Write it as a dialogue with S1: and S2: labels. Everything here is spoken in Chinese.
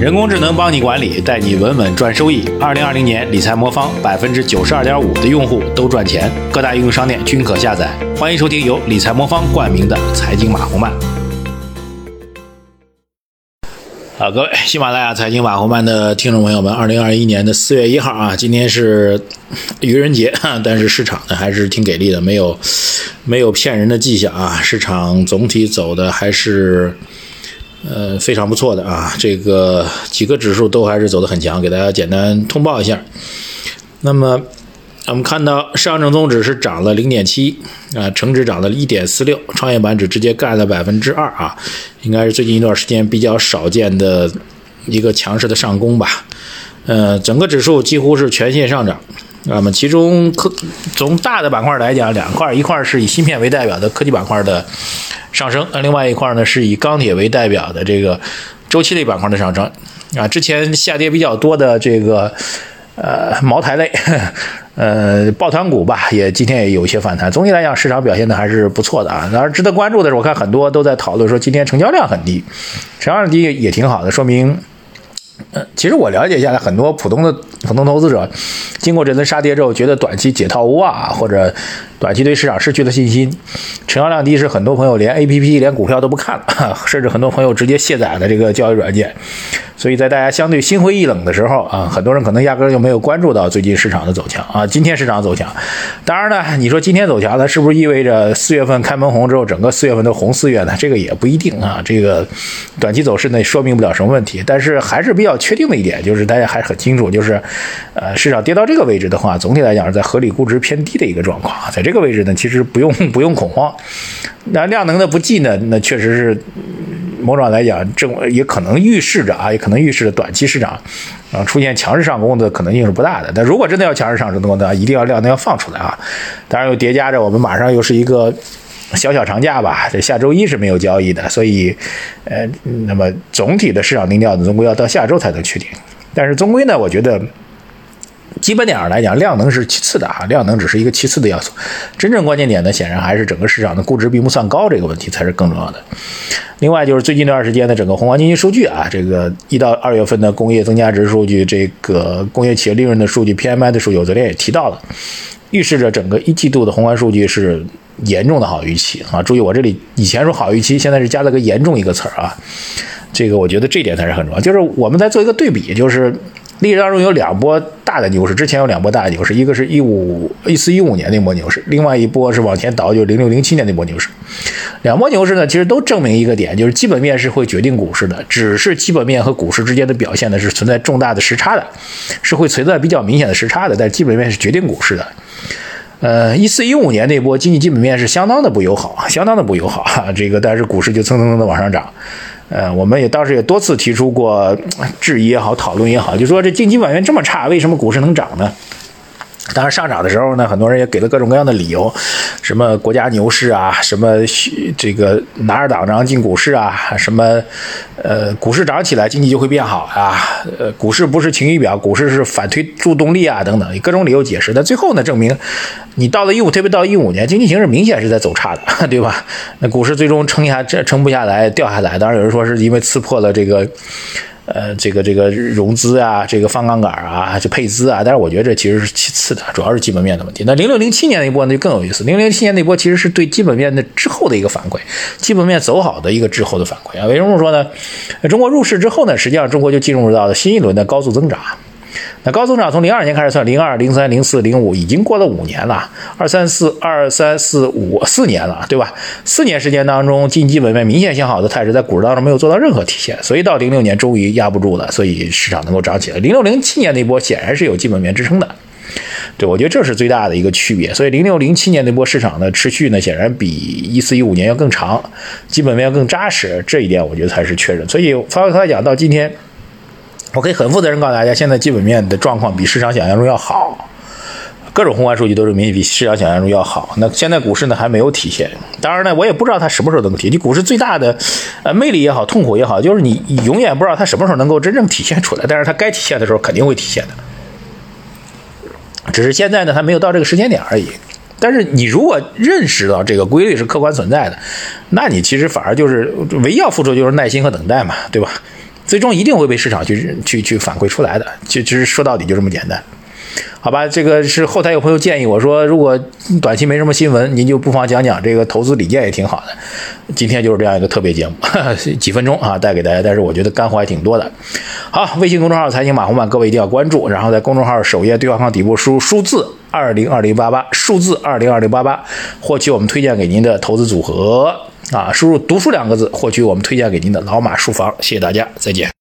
S1: 人工智能帮你管理，带你稳稳赚收益。二零二零年理财魔方百分之九十二点五的用户都赚钱，各大应用商店均可下载。欢迎收听由理财魔方冠名的财经马红漫。好，各位喜马拉雅财经马红漫的听众朋友们，二零二一年的四月一号啊，今天是愚人节，但是市场呢还是挺给力的，没有没有骗人的迹象啊，市场总体走的还是。呃，非常不错的啊，这个几个指数都还是走得很强，给大家简单通报一下。那么我们看到上证综指是涨了零点七啊，成指涨了一点四六，创业板指直接干了百分之二啊，应该是最近一段时间比较少见的一个强势的上攻吧。呃，整个指数几乎是全线上涨。那么其中科从大的板块来讲，两块，一块是以芯片为代表的科技板块的。上升，那另外一块呢是以钢铁为代表的这个周期类板块的上升啊，之前下跌比较多的这个呃茅台类，呃抱团股吧，也今天也有一些反弹。总体来讲，市场表现的还是不错的啊。然而，值得关注的是，我看很多都在讨论说今天成交量很低，成交量低也挺好的，说明。其实我了解下来，很多普通的普通投资者，经过这轮杀跌之后，觉得短期解套无望，或者短期对市场失去了信心，成交量低，是很多朋友连 A P P 连股票都不看了，甚至很多朋友直接卸载了这个交易软件。所以在大家相对心灰意冷的时候啊，很多人可能压根就没有关注到最近市场的走强啊。今天市场走强，当然呢，你说今天走强呢，是不是意味着四月份开门红之后，整个四月份都红四月呢？这个也不一定啊。这个短期走势呢，说明不了什么问题。但是还是比较确定的一点，就是大家还是很清楚，就是呃，市场跌到这个位置的话，总体来讲是在合理估值偏低的一个状况。在这个位置呢，其实不用不用恐慌。那量能的不济呢，那确实是。某种来讲，正也可能预示着啊，也可能预示着短期市场啊出现强势上攻的可能性是不大的。但如果真的要强势上升的话呢，一定要量能要放出来啊。当然又叠加着我们马上又是一个小小长假吧，这下周一是没有交易的，所以呃，那么总体的市场定调总，归要到下周才能确定。但是终归呢，我觉得。基本点上来讲，量能是其次的啊，量能只是一个其次的要素，真正关键点呢，显然还是整个市场的估值并不算高这个问题才是更重要的。另外就是最近这段时间的整个宏观经济数据啊，这个一到二月份的工业增加值数据，这个工业企业利润的数据，PMI 的数据，我昨天也提到了，预示着整个一季度的宏观数据是严重的好预期啊。注意我这里以前说好预期，现在是加了个严重一个词儿啊，这个我觉得这点才是很重要，就是我们在做一个对比，就是。历史当中有两波大的牛市，之前有两波大的牛市，一个是一五一四一五年那波牛市，另外一波是往前倒，就是零六零七年那波牛市。两波牛市呢，其实都证明一个点，就是基本面是会决定股市的，只是基本面和股市之间的表现呢是存在重大的时差的，是会存在比较明显的时差的，但基本面是决定股市的。呃，一四一五年那波经济基本面是相当的不友好，相当的不友好，这个但是股市就蹭蹭蹭的往上涨。呃，我们也当时也多次提出过质疑也好，讨论也好，就说这经济表现这么差，为什么股市能涨呢？当然上涨的时候呢，很多人也给了各种各样的理由，什么国家牛市啊，什么这个拿着党章进股市啊，什么呃股市涨起来经济就会变好啊，呃股市不是晴雨表，股市是反推助动力啊等等，各种理由解释。但最后呢，证明你到了一五，特别到一五年，经济形势明显是在走差的，对吧？那股市最终撑下这撑不下来，掉下来。当然有人说是因为刺破了这个。呃，这个这个融资啊，这个放杠杆啊，就配资啊，但是我觉得这其实是其次的，主要是基本面的问题。那零六零七年那波呢就更有意思，零零七年那波其实是对基本面的之后的一个反馈，基本面走好的一个滞后的反馈啊。为什么说呢？中国入市之后呢，实际上中国就进入到了新一轮的高速增长。那高增长从零二年开始算，零二、零三、零四、零五，已经过了五年了，二三四、二三四五四年了，对吧？四年时间当中，经济基本面明显向好的态势，在股市当中没有做到任何体现，所以到零六年终于压不住了，所以市场能够涨起来。零六零七年那波显然是有基本面支撑的，对我觉得这是最大的一个区别。所以零六零七年那波市场的持续呢，显然比一四一五年要更长，基本面要更扎实，这一点我觉得才是确认。所以反过来讲，到今天。我可以很负责任告诉大家，现在基本面的状况比市场想象中要好，各种宏观数据都是明显比市场想象中要好。那现在股市呢还没有体现，当然呢，我也不知道它什么时候能体现。你股市最大的呃魅力也好，痛苦也好，就是你永远不知道它什么时候能够真正体现出来。但是它该体现的时候肯定会体现的，只是现在呢它没有到这个时间点而已。但是你如果认识到这个规律是客观存在的，那你其实反而就是唯一要付出就是耐心和等待嘛，对吧？最终一定会被市场去去去反馈出来的。就其实说到底就这么简单。好吧，这个是后台有朋友建议我说，如果短期没什么新闻，您就不妨讲讲这个投资理念也挺好的。今天就是这样一个特别节目，几分钟啊，带给大家。但是我觉得干货还挺多的。好，微信公众号财经马红漫，各位一定要关注。然后在公众号首页对话框底部输入数字二零二零八八，数字二零二零八八，获取我们推荐给您的投资组合啊。输入读书两个字，获取我们推荐给您的老马书房。谢谢大家，再见。